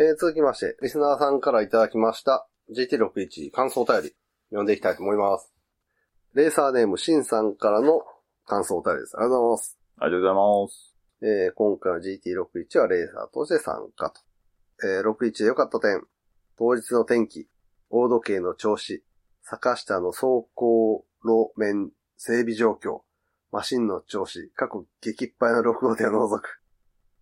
えー、続きまして、リスナーさんからいただきました GT61 感想お便り、読んでいきたいと思います。レーサーネームシンさんからの感想お便りです。ありがとうございます。ありがとうございます。えー今回の GT61 はレーサーとして参加と。えー61で良かった点。当日の天気、大時計の調子、坂下の走行路面整備状況、マシンの調子、過去激っぱいの6号店を除く。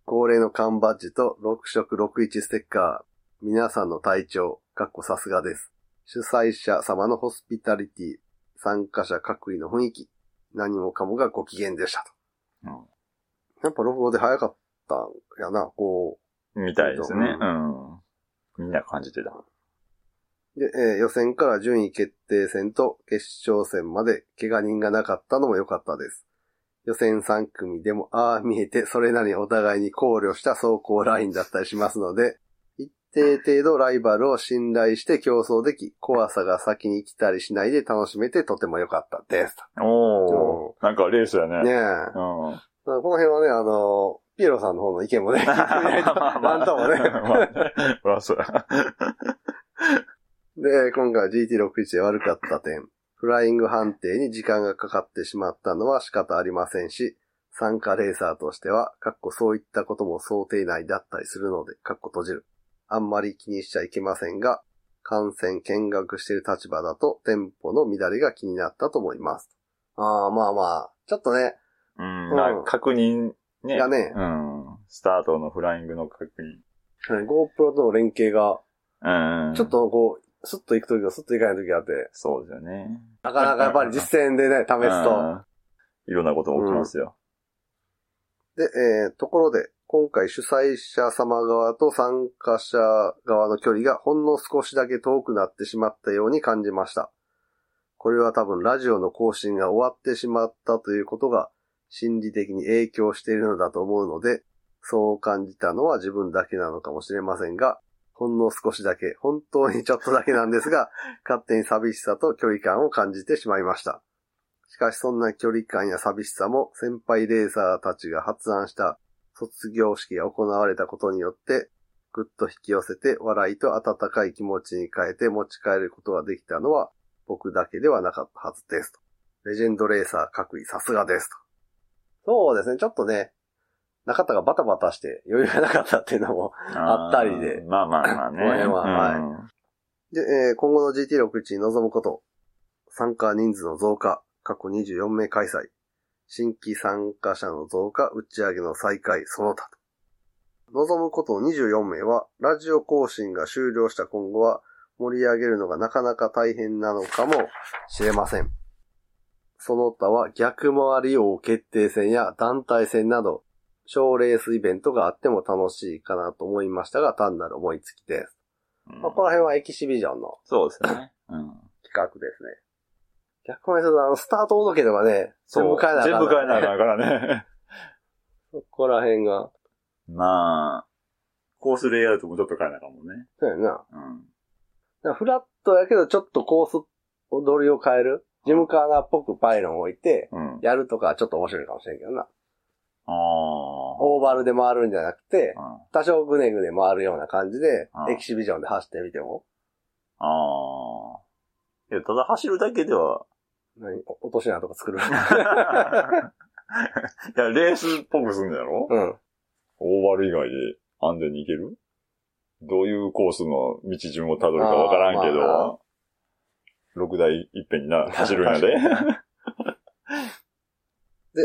恒例の缶バッジと6色61ステッカー。皆さんの体調、かっこさすがです。主催者様のホスピタリティ、参加者各位の雰囲気、何もかもがご機嫌でしたと。うんやっぱ6号で早かったんやな、こみたいですね。ううん。みんな感じてた。う。で、えー予選から順位決定戦と決勝戦まで怪我人がなかったのも良かったです。予選3組でも、ああ見えて、それなりにお互いに考慮した走行ラインだったりしますので、一定程度ライバルを信頼して競争でき、怖さが先に来たりしないで楽しめてとても良かったです。おー。なんかレースやね。ねえ。うん。この辺はね、あの、ピエロさんの方の意見もね、なんともね。まあ、まあ、そうや。で、今回は GT61 で悪かった点。フライング判定に時間がかかってしまったのは仕方ありませんし、参加レーサーとしては、かっこそういったことも想定内だったりするので、かっこ閉じる。あんまり気にしちゃいけませんが、観戦見学している立場だと、テンポの乱れが気になったと思います。ああ、まあまあ、ちょっとね、うん。うんまあ確認ね。がねうん。スタートのフライングの確認。GoPro との連携が、うん。ちょっ。とこう、スッと行くときとスッと行かないときがあって、そうですよね。なかなかやっぱり実践でね、試すと、うんいろんなこと起きますよ。で、えーところで、今回主催者様側と参加者側の距離がほんの少しだけ遠くなってしまったように感じました。これは多分ラジオの更新が終わってしまったということが心理的に影響しているのだと思うので、そう感じたのは自分だけなのかもしれませんが、ほんの少しだけ、本当にちょっとだけなんですが、勝手に寂しさと距離感を感じてしまいました。しかしそんな距離感や寂しさも先輩レーサーたちが発案した卒業式が行われたことによって、ぐっと引き寄せて笑いと温かい気持ちに変えて持ち帰ることができたのは僕だけではなかったはずですと。レジェンドレーサー各位さすがですと。そうですね、ちょっとね、中田がバタバタして余裕がなかったっていうのも。あったりでーまあまあまあね。この辺ははいうんで、えー今後の GT61 に臨むこと、参加人数の増加、過去24名開催、新規参加者の増加、打ち上げの再開、その他と。望むことの24名は、ラジオ更新が終了した今後は、盛り上げるのがなかなか大変なのかもしれません。その他は逆回り王決定戦や団体戦など、賞レースイベントがあっても楽しいかなと思いましたが、単なる思いつきです。うんまあ、この辺はエキシビジョンのそうですね。うん。企画ですね。逆回りすると、あの、スタート届けとかね、全部変えなあかん全部変えなあかんからね。そこら辺が、まあ、コースレイアウトもちょっと変えなあかんもんね。そうやな。うん。らフラットやけど、ちょっとコース、踊りを変える？ジムカーナーっぽくパイロンを置いて、うん。やるとかはちょっと面白いかもしれんけどな。オーバルで回るんじゃなくて、うん。多少グネグネ回るような感じでう、ん。エキシビジョンで走ってみても、ああ。いや、ただ走るだけでは、何？お落とし穴とか作る？いや、レースっぽくすんだやろ？うん。オーバル以外で安全に行ける？どういうコースの道順をたどるかわからんけあーまあど、6台いっぺんにな、走るんやで。で、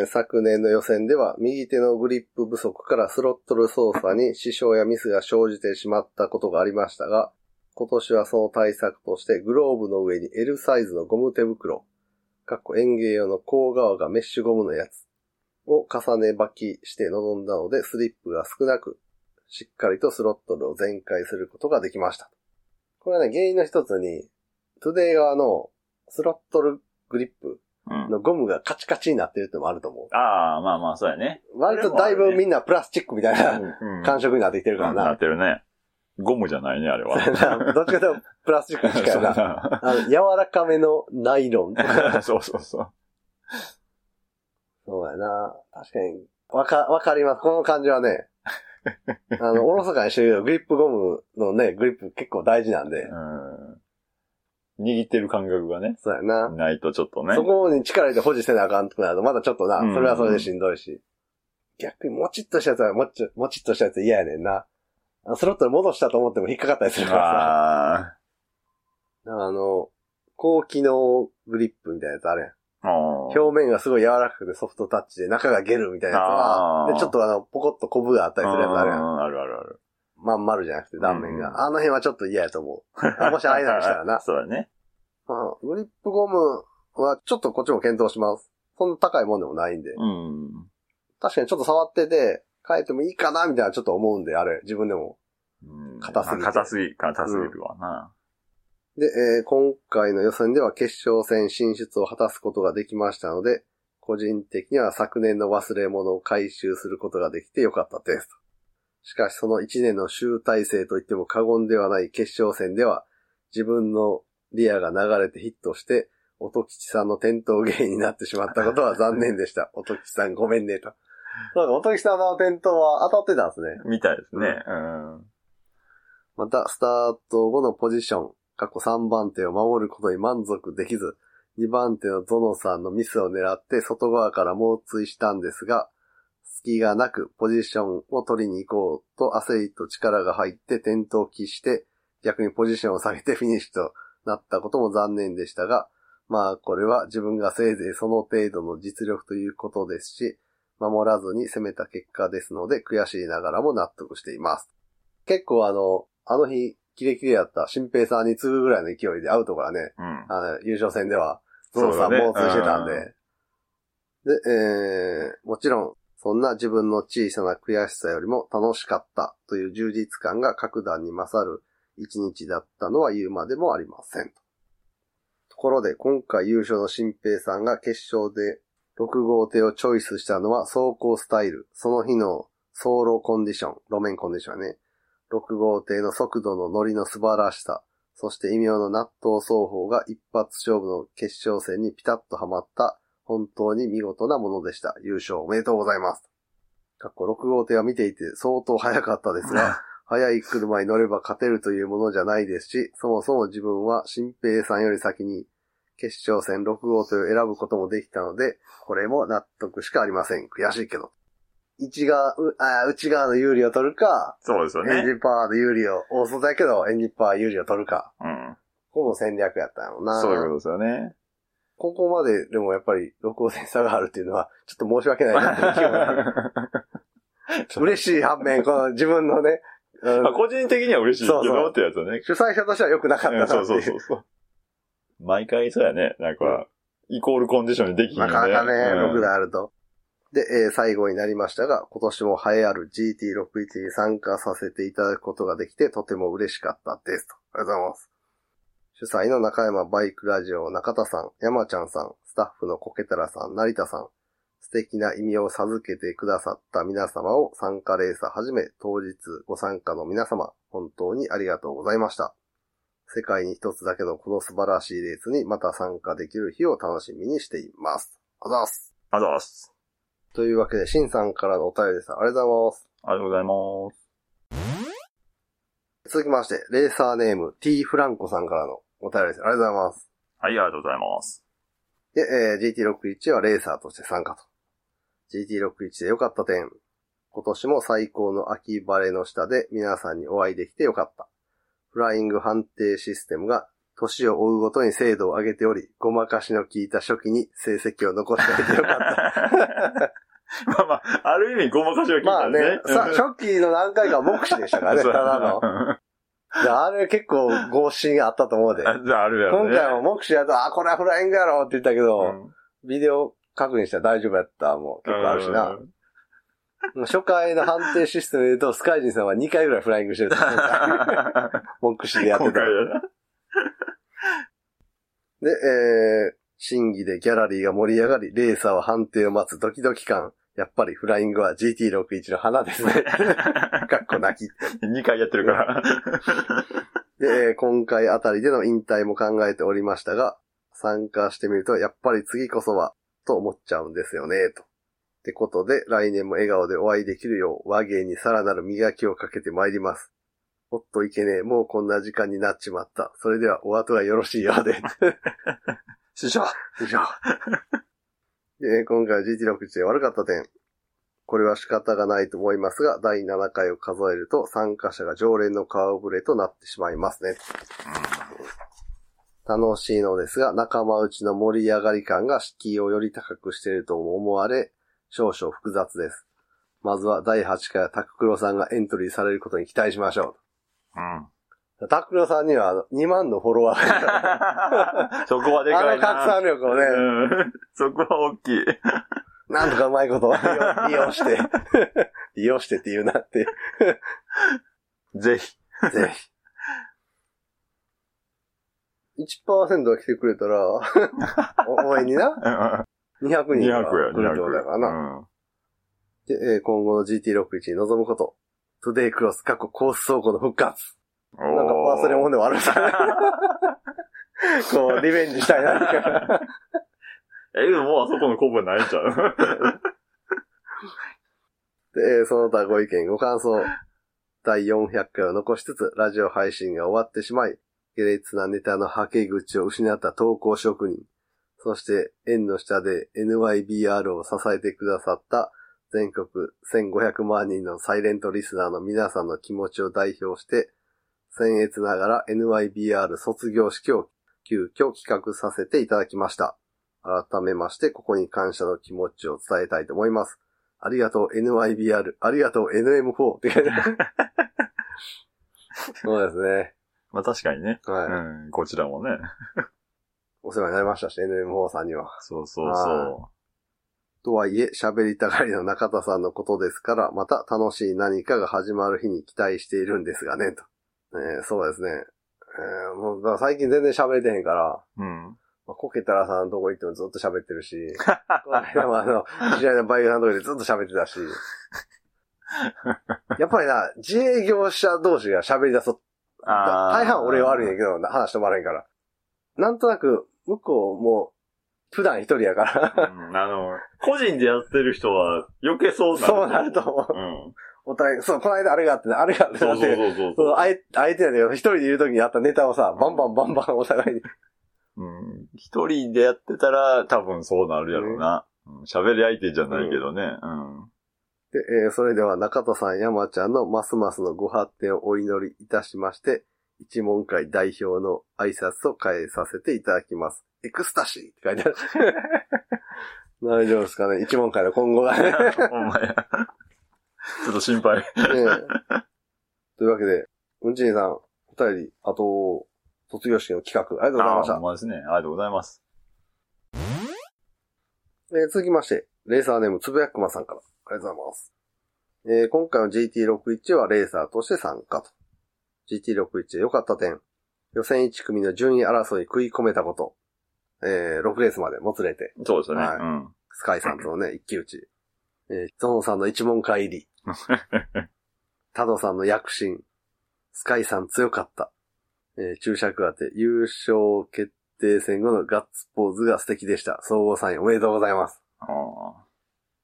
えー昨年の予選では右手のグリップ不足からスロットル操作に支障やミスが生じてしまったことがありましたが、今年はその対策としてグローブの上に L サイズのゴム手袋、かっこ園芸用の甲側がメッシュゴムのやつを重ね履きして臨んだのでスリップが少なく、しっかりとスロットルを全開することができました。これはね、原因の一つに、トゥデイ側のスロットルグリップ。のゴムがカチカチになってるってのもあると思う。ああ、まあまあ、そうやね。割とだいぶみんなプラスチックみたいなうん感触になってきてるからなな。ってるね。ゴムじゃないね、あれは。どっちかというとプラスチックに近いな。あの、柔らかめのナイロン。そうそうそう。そうやな。確かに。わか、わかります。この感じはね。あの、おろそかにしてるけど、グリップゴムのね、グリップ結構大事なんで。うん。握ってる感覚がね、そうやな。ないとちょっとね。そこに力入れて保持せなあかんとなると、まだちょっとな、うんそれはそれでしんどいし。逆にもちっとしたやつはもっち、もちっとしたやつ嫌やねんな。スロットル戻したと思っても引っかかったりするからあさ。あの、高機能グリップみたいなやつあるやん。表面がすごい柔らかくてソフトタッチで中がゲルみたいなやつは、で、ちょっとあの、ポコッとコブがあったりするやつあるやんあるあるある。まん丸じゃなくて断面うんが。あの辺はちょっと嫌やと思う。あもしあれならしたらな。そうだね。うんグリップゴムはちょっとこっちも検討します。そんな高いもんでもないんで。うん。確かにちょっと触ってて、変えてもいいかなみたいなちょっと思うんで、あれ、自分でも。うん硬すぎてまあ硬すぎ、硬すぎるわな。で、えー今回の予選では決勝戦進出を果たすことができましたので、個人的には昨年の忘れ物を回収することができてよかったです。しかしその1年の集大成と言っても過言ではない決勝戦では、自分のリアが流れてヒットして、音吉さんの転倒原因になってしまったことは 残念でした。音吉さんごめんねと。そうか、音吉さんの転倒は当たってたんですね。みたいですね。うん。また、スタート後のポジション、過去3番手を守ることに満足できず、2番手のゾノさんのミスを狙って外側から猛追したんですが、隙がなくポジションを取りに行こうと焦りと力が入って転倒期して、逆にポジションを下げてフィニッシュとなったことも残念でしたが、まあこれは自分がせいぜいその程度の実力ということですし、守らずに攻めた結果ですので悔しいながらも納得しています。結構あの、あの日、キレキレやった新平さんに次ぐぐらいの勢いでアウトからね、うん。あの、優勝戦では、ゾウさんそうだね猛追してたんで。で、えー、もちろん、そんな自分の小さな悔しさよりも楽しかったという充実感が格段に勝る一日だったのは言うまでもありません。ところで、今回優勝の新平さんが決勝で6号艇をチョイスしたのは走行スタイル、その日の走路コンディション、路面コンディションね。6号艇の速度の乗りの素晴らしさ、そして異名の納豆双方が一発勝負の決勝戦にピタッとはまった本当に見事なものでした。優勝おめでとうございます。かっこ6号艇は見ていて相当速かったですが、速い車に乗れば勝てるというものじゃないですし、そもそも自分は新平さんより先に決勝戦6号艇を選ぶこともできたので、これも納得しかありません。悔しいけど。内側、うあ内側の有利を取るか、そうですよエンジね。ンパワーの有利を、大外だけどエンジンパワー有利を取るか。うん。ここも戦略やったんやろな。そういうことですよね。ここまででもやっぱり6号線差があるっていうのは、ちょっと申し訳ないなっていう気 嬉しい反面、この自分のね、うんまあ個人的には嬉しいけそうそうどってやつね。主催者としては良くなかったなってい。うんそううそうそう。毎回そうやね。なんか、イコールコンディションにできひん。なかなかね、うん6であると。で、えー最後になりましたが、今年も栄えある GT61 に参加させていただくことができて、とても嬉しかったですと。ありがとうございます。主催の中山バイクラジオ中田さん、山ちゃんさん、スタッフのコケタラさん、成田さん、素敵な意味を授けてくださった皆様を参加レーサーはじめ当日ご参加の皆様、本当にありがとうございました。世界に一つだけのこの素晴らしいレースにまた参加できる日を楽しみにしています。あざっす。ありがとうございます。というわけで、シンさんからのお便りです。ありがとうございます。ありがとうございます。続きまして、レーサーネーム T フランコさんからのお便りです。ありがとうございます。はい、ありがとうございます。で、えー GT61 はレーサーとして参加と。GT61 で良かった点。今年も最高の秋晴れの下で皆さんにお会いできて良かった。フライング判定システムが年を追うごとに精度を上げており、ごまかしの効いた初期に成績を残しておいて良かった。まあまあ、ある意味ごまかしは聞いまあねたね。、さ初期の何回かは目視でしたからね、ただの。であれ結構合心あったと思うで。あじゃああるやろね。今回も目視やと、あ、これはフライングやろって言ったけど、うんビデオ確認したら大丈夫やったも結構あるしな。初回の判定システムで言うと、スカイジンさんは2回ぐらいフライングしてる 目視でやってた。で、えー、審議でギャラリーが盛り上がり、レーサーは判定を待つドキドキ感。やっぱりフライングは GT61 の花ですね。かっこ泣き。2回やってるから。で、えー今回あたりでの引退も考えておりましたが、参加してみると、やっぱり次こそは、と思っちゃうんですよね、と。ってことで、来年も笑顔でお会いできるよう、和芸にさらなる磨きをかけてまいります。おっといけねえ、もうこんな時間になっちまった。それではお後がよろしいようで。師匠以で今回は GT61 で悪かった点。これは仕方がないと思いますが、第7回を数えると参加者が常連の顔ぶれとなってしまいますね。楽しいのですが、仲間内の盛り上がり感が敷居をより高くしていると思われ、少々複雑です。まずは第8回はタククロさんがエントリーされることに期待しましょううん。う。タククロさんにはあの2万のフォロワーが そこはであかいな。の拡散力をね、うん。そこは大きい。なんとかうまいことを利用して、利用してって言うなって、ぜひ。ぜひ。1%が来てくれたら、お応援にな、200 200や、人が来るって200ことだからな。うん。で、えー今後の GT61 に臨むこと。トゥデイクロス過去コース走行の復活。なんか忘れ物ではあるんですね。こう、リベンジしたいな。え、でももうあそこの古文ないんちゃう？で、えーその他ご意見、ご感想。第400回を残しつつ、ラジオ配信が終わってしまい、下劣なネタのはけ口を失った投稿職人。そして、縁の下で NYBR を支えてくださった全国1500万人のサイレントリスナーの皆さんの気持ちを代表して、僭越ながら NYBR 卒業式を急遽企画させていただきました。改めまして、ここに感謝の気持ちを伝えたいと思います。ありがとう NYBR、ありがとう NM4 って書いてある。そうですね。まあ確かにね。はい。うん。こちらもね。お世話になりましたし、NM4 さんには。そうそうそとはいえ、喋りたがりの中田さんのことですから、また楽しい何かが始まる日に期待しているんですがね、と。ねそうですね。えーもうだから最近全然喋れてへんから、う。うん。まあ、コケタラさんのとこ行ってもずっと喋ってるし、この間もあの、知り合いのバイクさんのとこでずっと喋ってたし、やっぱりな、自営業者同士が喋り出すと、あー大半俺は悪いんやけど、話してもらえんから。なんとなく、向こうも、普段一人やから、うんあの、個人でやってる人は余計そうなる。そうなると思う。うん。お互い、そう、この間あれがあってね、あれがあってそうそうそうそうそう、あえ、相手なんだけど、一人でいる時にあったネタをさ、バンバンバンバンお互いに。うん。一人でやってたら多分そうなるやろうな。うん喋り相手じゃないけどね。うん。で、えーそれでは中田さん、山ちゃんのますますのご発展をお祈りいたしまして、一問会代表の挨拶を変えさせていただきます。エクスタシーって書いてある。大丈夫ですかね？一問会の今後がね。お前。ちょっと心配。ねえというわけで、うんちにさん、お便り、あと、卒業式の企画、ありがとうございましたあーほん。まですね。ありがとうございます。えー続きまして、レーサーネームつぶやくまさんから、ありがとうございます。えー今回の GT61 はレーサーとして参加と。GT61 で良かった点。予選1組の順位争いに食い込めたこと。えー6レースまでもつれて、そうですよね。はいうん。スカイさんとのね、一騎打ち。えーゾノさんの一問会入り。タドさんの躍進。スカイさん強かった。えー注釈当て、優勝決定戦後のガッツポーズが素敵でした。総合3位おめでとうございます。あ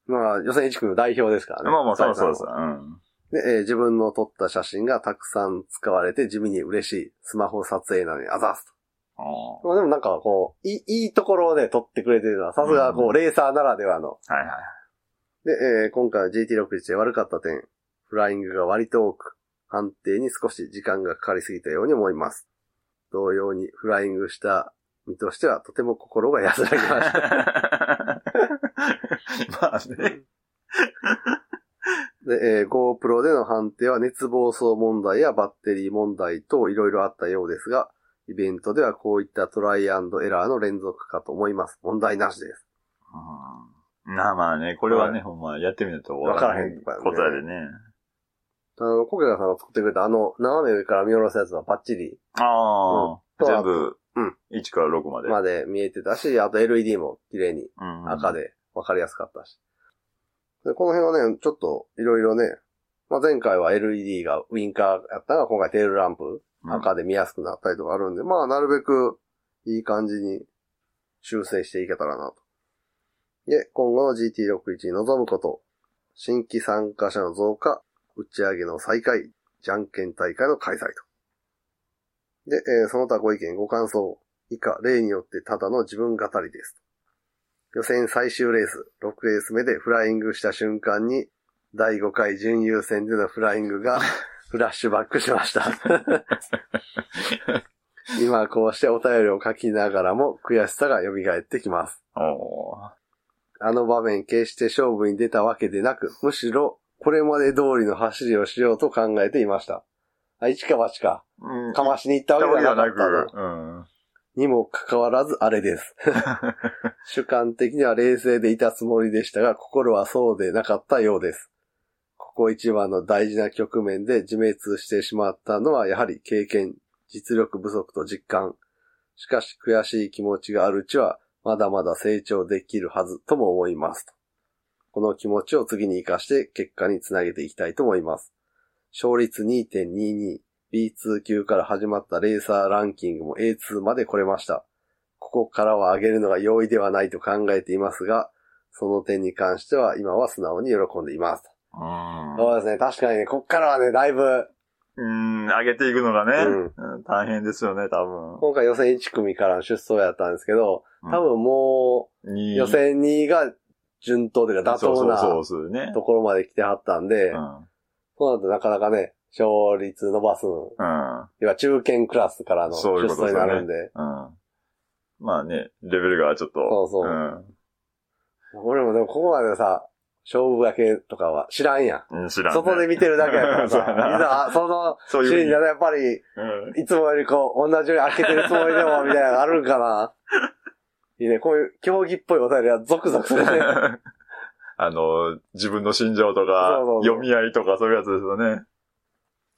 まあ、予選1組の代表ですからね。ーまあまあ、そうそうそう。うん。で、えー自分の撮った写真がたくさん使われて地味に嬉しい。スマホ撮影なのにあざすあと。まあでもなんかこう、いい、いいところをね、撮ってくれてるのは、さすがこう、うんレーサーならではの。ーはいはい。で、えー今回は GT61 で悪かった点、フライングが割と多く、判定に少し時間がかかりすぎたように思います。同様にフライングした身としてはとても心が安らぎました。まあね。で、えー GoPro での判定は熱暴走問題やバッテリー問題といろいろあったようですが、イベントではこういったトライアンドエラーの連続かと思います。問題なしです。うんまあまあね、これはね、はいほんまやってみるとわからへんことやでね。あの、コケガさんが作ってくれたあの、斜め上から見下ろすやつはバッチリああ、うん全部、うん1から6まで。まで見えてたし、あと LED も綺麗にうん赤。で分かりやすかったし。でこの辺はね、ちょっといろいろね、まあ、前回は LED がウィンカーやったのが今回テールランプうん赤で見やすくなったりとかあるんで、まあなるべくいい感じに修正していけたらなと。で、今後の GT61 に臨むこと、新規参加者の増加、打ち上げの再開、じゃんけん大会の開催と。で、えーその他ご意見、ご感想、以下、例によってただの自分語りです。予選最終レース、6レース目でフライングした瞬間に、第5回準優戦でのフライングが フラッシュバックしました。今こうしてお便りを書きながらも悔しさが蘇ってきます。おーあの場面決して勝負に出たわけでなく、むしろこれまで通りの走りをしようと考えていました。あ、一か八か。うん。かましに行ったわけではなかうん。にもかかわらずあれです。主観的には冷静でいたつもりでしたが、心はそうでなかったようです。ここ一番の大事な局面で自滅してしまったのはやはり経験、実力不足と実感。しかし悔しい気持ちがあるうちは、まだまだ成長できるはずとも思いますと。この気持ちを次に活かして結果につなげていきたいと思います。勝率2.22、B2 級から始まったレーサーランキングも A2 まで来れました。ここからは上げるのが容易ではないと考えていますが、その点に関しては今は素直に喜んでいます。うん。そうですね、確かにね、こっからはね、だいぶ、うん、上げていくのがね、うんうん大変ですよね、多分。今回予選1組からの出走やったんですけど、多分もにう予選2が順当というか妥当なそうそうそうですね。ところまで来てはったんで、うん。そうなるとなかなかね、勝率伸ばすの、うん。要は中堅クラスからの出走になるんで、うん。まあね、レベルがちょっと。そうそううん俺もでもここまでさ、勝負だけとかは知らんやん。うん。知らん、ね。外で見てるだけやからさ、いざ、そのシーンでやっぱり、うん。いつもよりこう、同じように開けてるつもりでも、みたいなのがあるんかな。いいね、こういう競技っぽいお便りはゾクゾクするね。あの、自分の心情とか読み合いとかそういうやつですよね。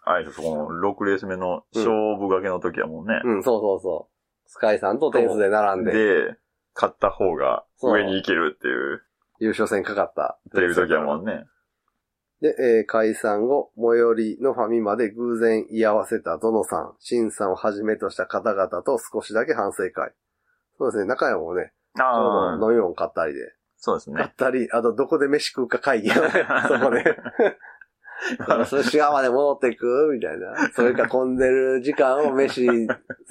あいそこの6レース目の勝負掛けの時はもうね。うん、そうそうそう。スカイさんと点数で並んで、で、勝った方が上に行けるっていう、優勝戦かかった。っていう時はもうね。で、えー解散後、最寄りのファミマで偶然居合わせたゾノさん、シンさんをはじめとした方々と少しだけ反省会。そうですね、中山もね、ちょあうど飲み物買ったりで、そうですね買っ。たり、あとどこで飯食うか会議 そこで。寿司屋まで戻っていくみたいな。それか混んでる時間を飯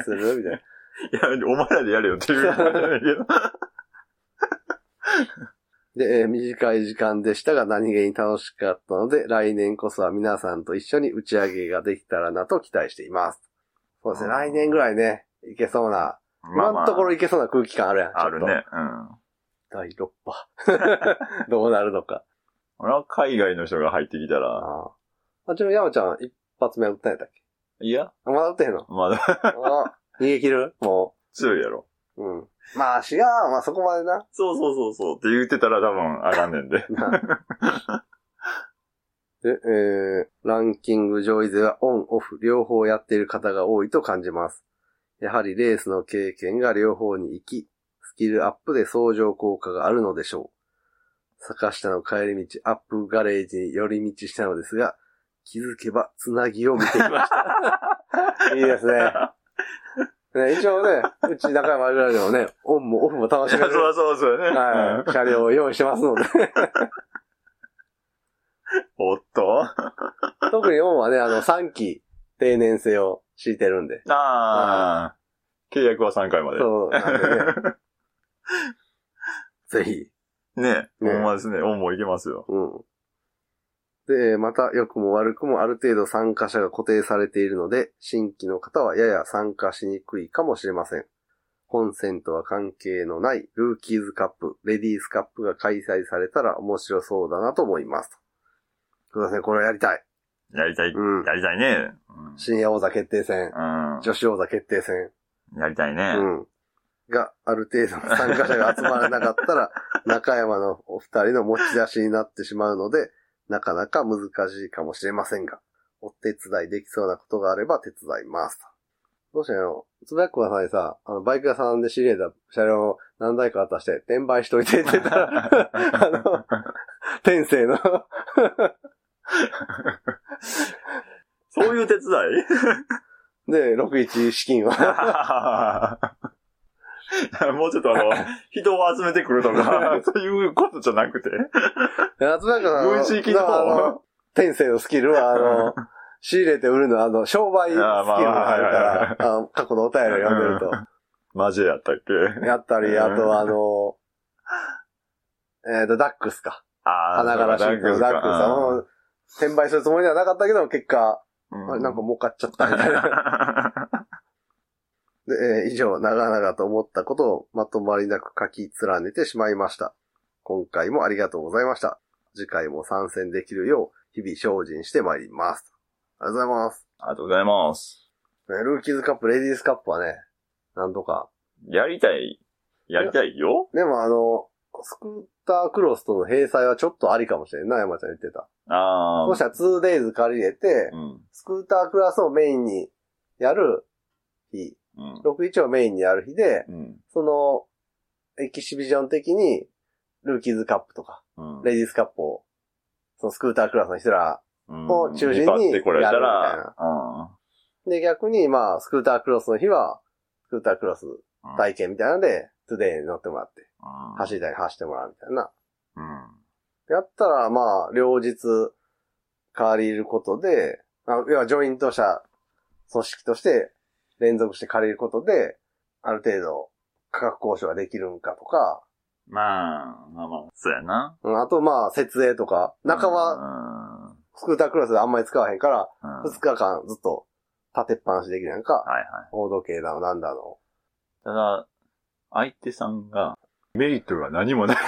するみたいな。いや、お前らでやれよっていう。で、えー短い時間でしたが何気に楽しかったので、来年こそは皆さんと一緒に打ち上げができたらなと期待しています。そうですね、うん来年ぐらいね、いけそうな、今のところいけそうな空気感あるやん。あるね。うん。第6波。どうなるのか。俺は海外の人が入ってきたら、ああ。あ、ちなみに山ちゃん一発目打ったんやったっけ？いや、あまだ打ってへんの？まだあ逃げ切る？も強いやろ。う。うん。まあ、違う。まあ、そこまでな。そうそうそうそうって言ってたら多分あかんねんで。で、えー、ランキング上位勢はオン、オフ、両方やっている方が多いと感じます。やはりレースの経験が両方に行き、スキルアップで相乗効果があるのでしょう。坂下の帰り道、アップガレージに寄り道したのですが、気づけばつなぎを見ていました。いいですね。ね一応ね、うち中山ぐらいでもね、オンもオフも楽しめる。そうそうそうよね。はい。車両を用意してますので。おっと？特にオンはね、あの、3期定年制を敷いてるんで。ああ、契約は3回まで。そう、ね。ぜひ。ねねほんまですね。オンもいけますよ。うん。で、また良くも悪くもある程度参加者が固定されているので、新規の方はやや参加しにくいかもしれません。本戦とは関係のないルーキーズカップ、レディースカップが開催されたら面白そうだなと思います。そうですね、これはやりたい。やりたい。うんやりたいね。深夜王座決定戦、うん。女子王座決定戦、やりたいね。うん。がある程度の参加者が集まらなかったら、中山のお二人の持ち出しになってしまうので、なかなか難しいかもしれませんが、お手伝いできそうなことがあれば手伝います。どうしてのつぶやっこさんにさ、あの、バイク屋さんで知り合った車両を何台か渡して、転売しといてって言ったら、あの、天性の、そういう手伝い？で、61資金を。もうちょっとあの、人を集めてくるとか、そういうことじゃなくて。やつなんか軍事機の。天性のスキルは、あの、仕入れて売るのは、あの、商売スキルがあるから、過去のお便りを読んでると。マジやったっけ？やったり、あとあの、えっと、ダックスか。あ花柄シートのダックスさん。も、転売するつもりではなかったけど、結果、なんか儲かっちゃったみたいな。で、えー以上、長々と思ったことをまとまりなく書き連ねてしまいました。今回もありがとうございました。次回も参戦できるよう、日々精進してまいります。ありがとうございます。ありがとうございます。ねルーキーズカップ、レディースカップはね、なんとか。やりたい。やりたいよ。でもあの、スクータークロスとの閉鎖はちょっとありかもしれんな、山ちゃん言ってた。ああ。そしたら 2days 借りれて、うん。スクータークラスをメインにやる日、うん。61をメインにやる日で、うん。その、エキシビジョン的に、ルーキーズカップとか、うん。レディースカップを、そのスクータークラスの人ら、うんを中心にやるみたいら、で、逆に、まあ、スクータークロスの日は、スクータークロスうん。体験みたいなので、トゥデイに乗ってもらって、うん走りたい走ってもらうみたいな。うん。やったら、まあ、両日借りることで、あ要はジョイント社組織として連続して借りることで、ある程度価格交渉ができるんかとか、まあ、まあまあ、そうやな。うんあとまあ、設営とか、中はは、スクータークロスであんまり使わへんから、うん2日間ずっと立てっぱなしできるやんか。はいはい。大時計だの、なんだの。ただ、相手さんが、メリットが何もない。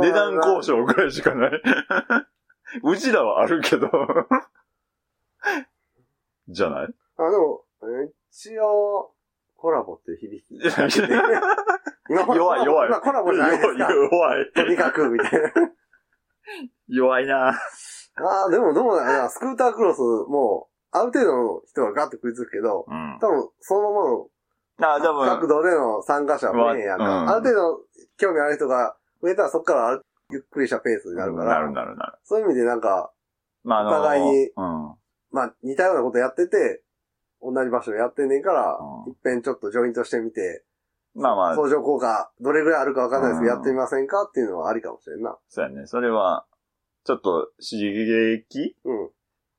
値段交渉ぐらいしかない。うちらはあるけど。じゃない？あ、でも、え一応、コラボって響き。今弱い弱い今コラボじゃないですか。弱い。とにかく、みたいな。弱いな。ああ、でもどうだろうな。スクータークロスも、ある程度の人がガッと食いつくけど、うん。多分、そのままのあ、多分、角度での参加者は増えへんやんか。うんある程度、興味ある人が増えたらそこからゆっくりしたペースになるから、なるなるなる。そういう意味でなんか、まあ、あの、お互いにうん。まあ、似たようなことやってて、同じ場所でやってんねんから、うんいっぺんちょっとジョイントしてみて、まあまあ、相乗効果、どれぐらいあるかわかんないですけど、うんやってみませんかっていうのはありかもしれんな。そうやね。それは、ちょっと刺激うん。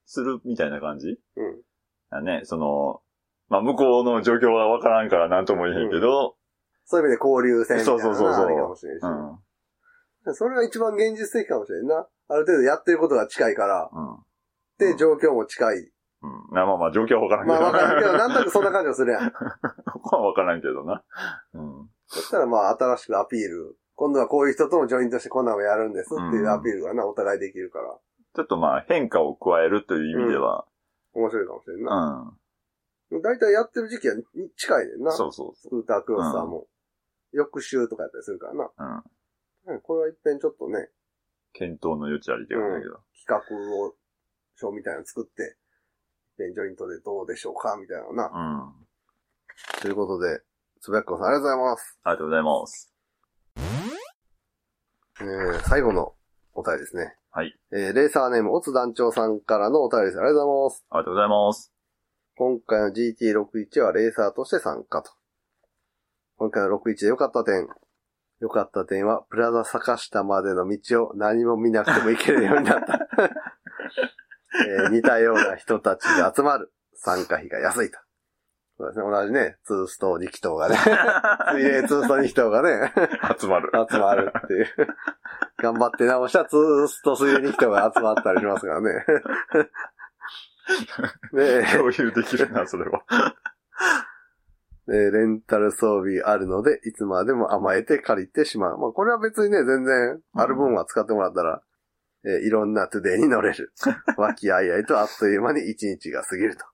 するみたいな感じ？うん。だね。その、まあ、向こうの状況がわからんから何とも言えへんけど、そういう意味で交流戦みたいなのそうそうそうそうがありかもしれんし。うん。うん。それが一番現実的かもしれんな。ある程度やってることが近いから、うん。で、状況も近い。うん。まあまあまあ、状況はわからんけど。まあわからんけど、なんとなく そんな感じがするやん。ここはわからんけどな。うん。そしたらまあ新しくアピール。今度はこういう人ともジョイントしてこんなのもやるんですっていうアピールがな、お互いできるから、ちょっとまあ、変化を加えるという意味では、面白いかもしれんうな。ん。大体やってる時期はに近いねんな。そうそうスクータークロスターも。翌週とかやったりするからな。うん。うんこれは一遍ちょっとね、検討の余地ありではないけど。企画を、書みたいなの作って、一遍ジョイントでどうでしょうかみたいなのうな。ん。ということで、つぶやっこさんありがとうございます。ありがとうございます。えー、最後のお便りですね。はい。えー、レーサーネーム、オツ団長さんからのお便りです。ありがとうございます。ありがとうございます。今回の GT61 はレーサーとして参加と。今回の61で良かった点。良かった点は、プラザ坂下までの道を何も見なくても行けるようになった。えー似たような人たちが集まる。参加費が安いと。そうですね。同じね、ツースト2気筒がね、水冷ツースト2気筒がね、集まる。集まるっていう。頑張って直したツースト水冷2気筒が集まったりしますからね。で、共有できるな、それは。えーレンタル装備あるので、いつまでも甘えて借りてしまう。まあ、これは別にね、全然、ある分は使ってもらったら、えーいろんなトゥデイに乗れる。和気あいあいとあっという間に一日が過ぎると。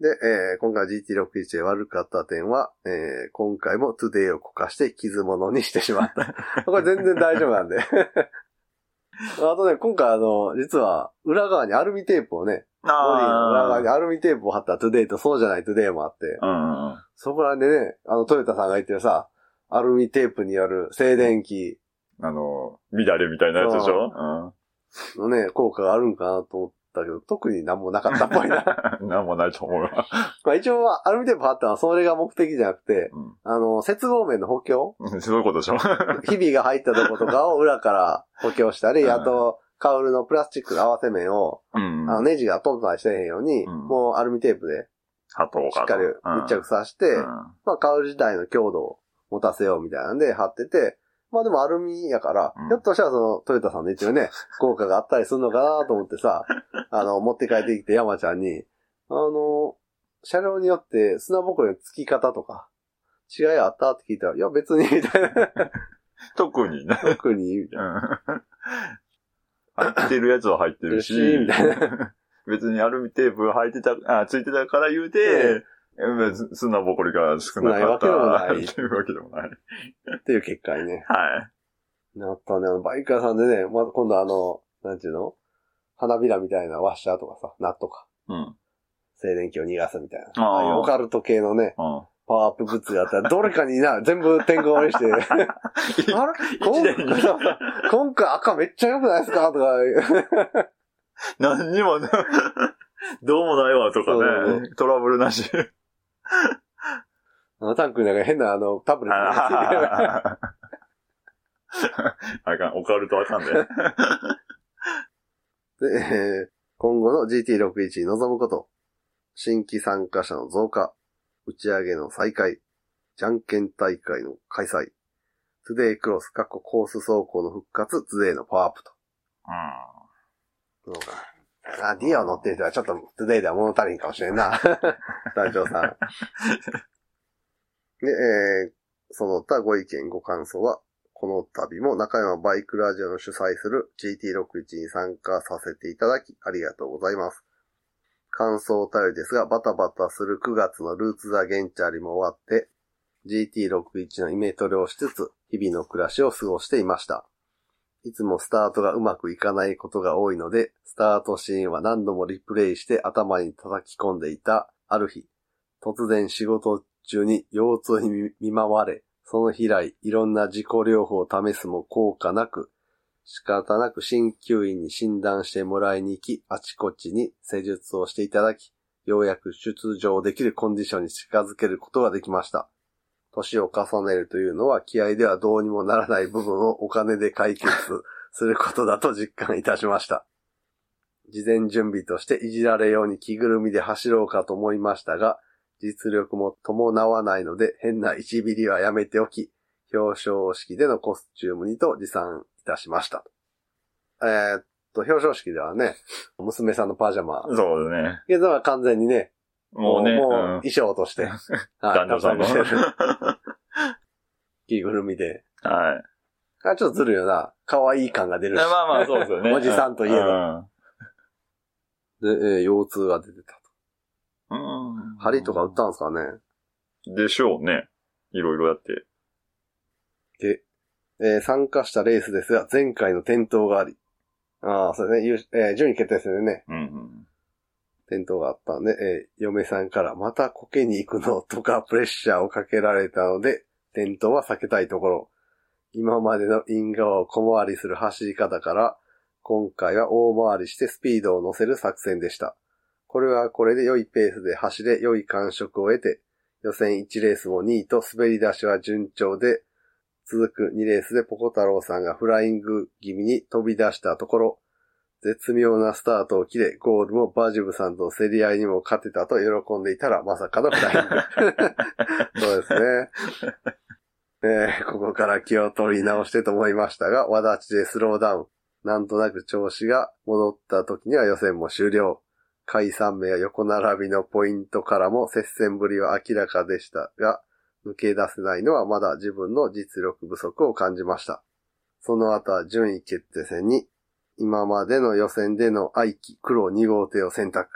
で、えー今回 GT61 で悪かった点は、えー今回もトゥデイをこかして傷物にしてしまった。これ全然大丈夫なんで。あとね、今回あの、実は裏側にアルミテープをね、ボディの裏側にアルミテープを貼ったトゥデイとそうじゃないトゥデイもあって。そこらでね、あの、トヨタさんが言ってるさ、アルミテープによる静電気あの、乱れみたいなやつでしょ？のね、効果があるんかなと思っったけど、特に何もなかったっぽいな。なんもないと思うわ。まあ一応、アルミテープ貼ったのはそれが目的じゃなくて、うんあの、接合面の補強？うん。そういうことでしょ？ひびが入ったとことかを裏から補強したり、うんあと、カウルのプラスチックの合わせ面を、うん。あのネジが飛んだりしてへんように、うんもうアルミテープで貼っとこうかと。しっかり密着させて、うんまあ、カウル自体の強度を持たせようみたいなんで貼ってて、まあでもアルミやから、うんひょっとしたらそのトヨタさんの一応ね、効果があったりするのかなと思ってさ、あの、持って帰ってきて山ちゃんに、あの、車両によって砂ぼこりの付き方とか、違いあったって聞いたら、いや別に、みたいな。特にね。特に、みたいな。うん入ってるやつは入ってるし、みたいな。別にアルミテープ入ってた、あ、ついてたから言うて、砂ぼこりが少なかった。っていうわけでもない。っていう結果にね。はい。なったね。あのバイク屋さんでね、まず今度あの、なんていうの？花びらみたいなワッシャーとかさ、ナットか。うん。静電気を逃がすみたいな。あーああいうオカルト系のね、うん。パワーアップグッズがあったら、どれかにな、全部天狗割りして、あれ？今回今回赤めっちゃ良くないですか？とか、何にもな、どうもないわとかね、トラブルなし。あのタンクになんか変なあの、タブレットがついてる。ああかん、オカルトあかんで。で、えー今後の GT61 に望むこと、新規参加者の増加、打ち上げの再開、じゃんけん大会の開催、トゥデイクロス、過去コース走行の復活、トゥデイのパワーアップと。そうか。あ、ディオを乗ってる人はちょっとトゥデイでは物足りんかもしれんな。団長さん。で、えー、その他ご意見ご感想は、この度も中山バイクラジオの主催する GT61 に参加させていただきありがとうございます。感想お便りですが、バタバタする9月のルーツザゲンチャリも終わって、GT61 のイメトレをしつつ、日々の暮らしを過ごしていました。いつもスタートがうまくいかないことが多いので、スタートシーンは何度もリプレイして頭に叩き込んでいたある日、突然仕事中に腰痛に見舞われ、その日以来いろんな自己療法を試すも効果なく、仕方なく鍼灸院に診断してもらいに行き、あちこちに施術をしていただき、ようやく出場できるコンディションに近づけることができました。年を重ねるというのは気合ではどうにもならない部分をお金で解決することだと実感いたしました。事前準備としていじられように着ぐるみで走ろうかと思いましたが、実力も伴わないので変な1ビリはやめておき、表彰式でのコスチュームにと持参いたしました。えーっと、表彰式ではね、娘さんのパジャマ。そうだね。けどは完全にね、もうね、もううん衣装として、はい男女さんの。着ぐるみで。はい。あ、ちょっとずるいよな。可愛い感が出るし。まあまあ、そうですよね。おじさんといえばば。で、えー腰痛が出てたうん。うんと。針とか打ったんですかね。でしょうね。いろいろやって。で、えー参加したレースですが、前回の転倒があり。ああ、そうですね。優えー順位決定戦でね、うんうん。転倒があったんで、えー嫁さんからまたこけに行くのとかプレッシャーをかけられたので、転倒は避けたいところ。今までのイン側を小回りする走り方から、今回は大回りしてスピードを乗せる作戦でした。これはこれで良いペースで走れ良い感触を得て、予選1レースも2位と滑り出しは順調で、続く2レースでポコ太郎さんがフライング気味に飛び出したところ、絶妙なスタートを切れ、ゴールもバジブさんとの競り合いにも勝てたと喜んでいたら、まさかのフライング。そうですね。えーここから気を取り直してと思いましたが、わだちでスローダウン。なんとなく調子が戻った時には予選も終了。下位3名や横並びのポイントからも接戦ぶりは明らかでしたが、抜け出せないのはまだ自分の実力不足を感じました。その後は順位決定戦に、今までの予選での愛機黒2号艇を選択。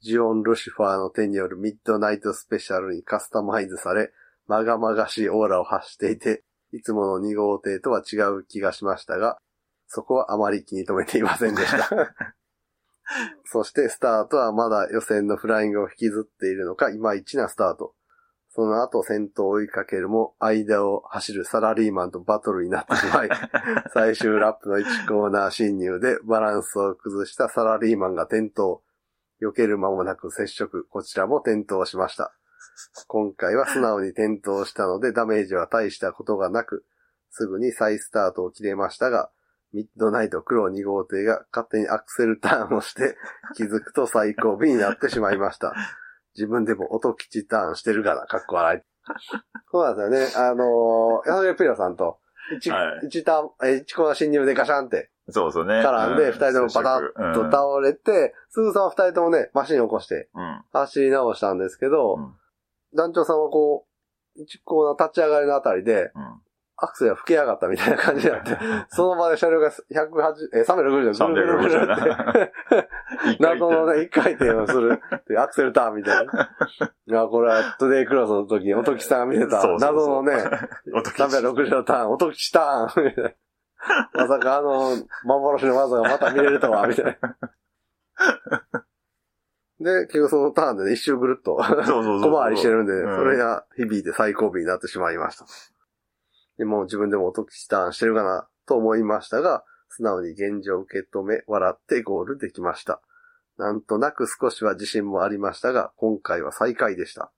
ジオン・ルシファーの手によるミッドナイトスペシャルにカスタマイズされ、まがまがしいオーラを発していて、いつもの2号艇とは違う気がしましたが、そこはあまり気に留めていませんでした。そしてスタートはまだ予選のフライングを引きずっているのか、いまいちなスタート。その後戦闘を追いかけるも、間を走るサラリーマンとバトルになってしまい、最終ラップの1コーナー侵入でバランスを崩したサラリーマンが転倒。避ける間もなく接触。こちらも転倒しました。今回は素直に転倒したのでダメージは大したことがなく、すぐに再スタートを切れましたが、ミッドナイト黒2号艇が勝手にアクセルターンをして、気づくと最後尾になってしまいました。自分でも音吉ターンしてるから、かっこ笑い。そうなんですよね。あのー、ヤハゲピラさんと、一、はい一ターン、え一コーナー侵入でガシャンってそうそうね。絡んで、う二人ともパタッと倒れて、すぐさま二人ともね、マシンを起こしてうん。走り直したんですけど、うん団長さんはこう、一コーナー立ち上がりのあたりで、うん。アクセルが吹け上がったみたいな感じになって、その場で車両が180、え、360度ぐるぐるぐるぐるって、360謎のね、一回転をするっていうアクセルターンみたいな。いや、これはトゥデイクロスの時に音木さんが見てた謎のね、音吉360度ターン、音吉ターンみたいな。まさかあの、幻の技がまた見れるとは、みたいな。で、結局そのターンでね、一周ぐるっと。小回りしてるんで、うんそれが響いて最後尾になってしまいました。でもう自分でも音吉ターンしてるかなと思いましたが、素直に現状を受け止め、笑ってゴールできました。なんとなく少しは自信もありましたが、今回は最下位でした。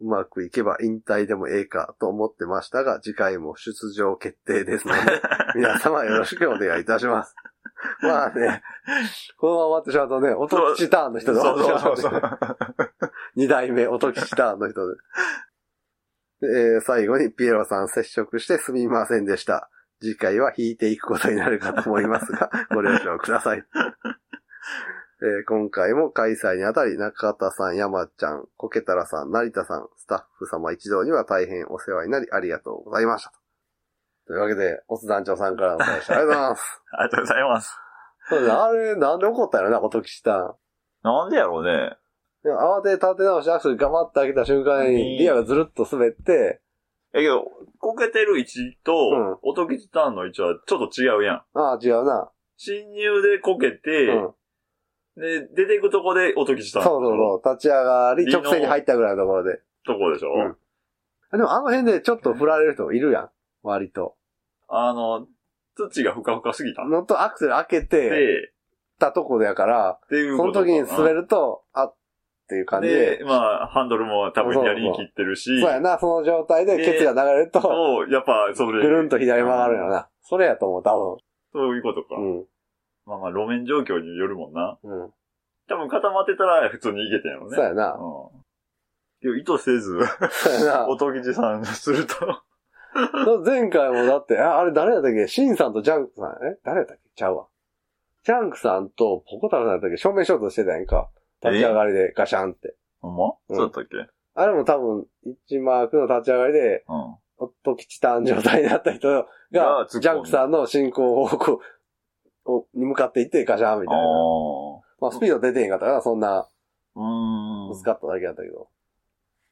うまくいけば引退でもええかと思ってましたが、次回も出場決定ですので、皆様よろしくお願いいたします。まあね、このまま終わってしまうとね、音吉ターンの人で終わってしまうそうそうそう。二代目、音吉ターンの人で。でえー最後にピエロさん接触してすみませんでした。次回は引いていくことになるかと思いますが、ご了承ください。えー今回も開催にあたり、中田さん、山ちゃん、コケタラさん、成田さん、スタッフ様一同には大変お世話になりありがとうございました。というわけで、オス団長さんからのお話ありがとうございます。ありがとうございます。そうですねあれ、なんで怒ったんやろな、音吉ターン。なんでやろうね。でも慌てて立て直してアクセル頑張って開けた瞬間に、リアがずるっと滑って、えけど、こけてる位置うんと、音吉ターンの位置はちょっと違うやん。ああ、違うな。侵入でこけうて、ん。で、出ていくとこで音吉ターン。そうそうそう。立ち上がり、直線に入ったぐらいのところで。とこでしょ、うんでもあの辺でちょっと振られる人いるやん。割と。あの、土がふかふかすぎた。のとアクセル開けて、で、たとこでやから、っていうそのことかな時に滑ると、あっていう感じで。で、まあ、ハンドルも多分左に切ってるし、そうやな、その状態ででケツが流れると、と、やっぱ、それ、ぐるんと左曲がるよな。それやと思う、多そういうことか。分。まあまあ、路面状況によるもんな。うん。うん。多分固まってたら普通にいけてんやろね。そうやな。うん。意図せず、そうやな。音吉さんすると、前回もだって、ああれ誰やったっけ？シンさんとジャンクさん、え誰やったっけ？ちゃうわ。ジャンクさんとポコタラさんやったっけ？正面衝突してたやんか。立ち上がりでガシャンって。ほんま、うんそうだったっけ？あれも多分、1マークの立ち上がりで、うん。夫吉ターン状態になった人がジャンクさんの進行方向をに向かっていってガシャンみたいな。あまあスピード出てへんかったから、そんな、あ。うーんぶつ。かっただけだったけど。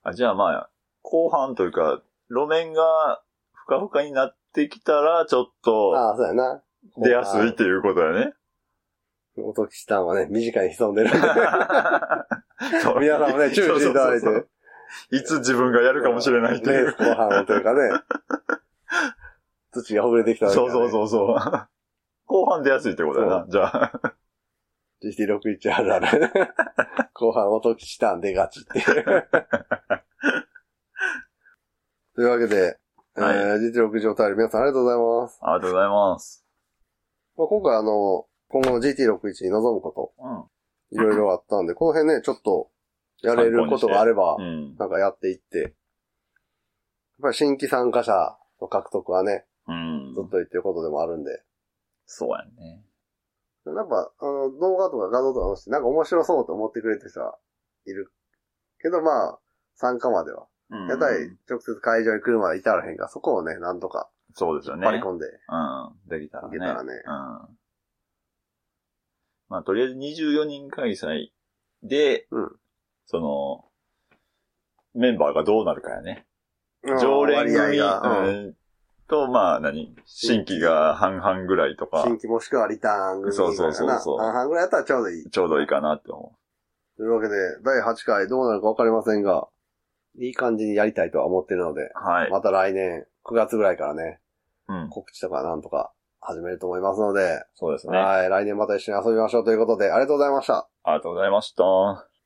あじゃあまあ、後半というか、路面がふかふかになってきたら、ちょっとああ、そうやな。出やすいっていうことだね。音吉ターンはね、短いに潜んでるんで。皆さんもね、注意していただいそうそうそうて。いつ自分がやるかもしれないっていうレース。後半をというかね。土がほぐれてきたそうそうう。そうそう。後半出やすいってことだな。じゃあ。GT61 あるある。後半音吉ターン出がちっていう。というわけで、はいえー、GT60 タイル皆さんありがとうございます。ありがとうございます。まあ、今回あの、今後の GT61 に臨むこうん。と、いろいろあったんで、この辺ね、ちょっと、やれることがあればう、ん。なんかやっていって、やっぱり新規参加者の獲得はね、うんず。っと言ってることでもあるんで、そうやね。なんか、あの、動画とか画像とか載せて、なんか面白そうと思ってくれてる人はいる。けどまあ、参加までは。うん。やっぱり、直接会場に来るまで至らへんから、そこをね、なんとか、そうですよね。張り込んで、うん。できたらね。いけたらねうん。まあ、とりあえず24人開催で、うんその、メンバーがどうなるかやね。うん常連組、割合が、うんうんと、まあ何、新規が半々ぐらいとか、新規もしくはリターン組そうそうそうそう半々ぐらいやったらちょうどいい。ちょうどいいかなって思というわけで、第8回どうなるかわかりませんが、いい感じにやりたいとは思ってるので、はい。また来年9月ぐらいからね、うん。告知とかなんとか始めると思いますので、そうですね。あはい、来年また一緒に遊びましょうということで、ありがとうございました。りがとうございました。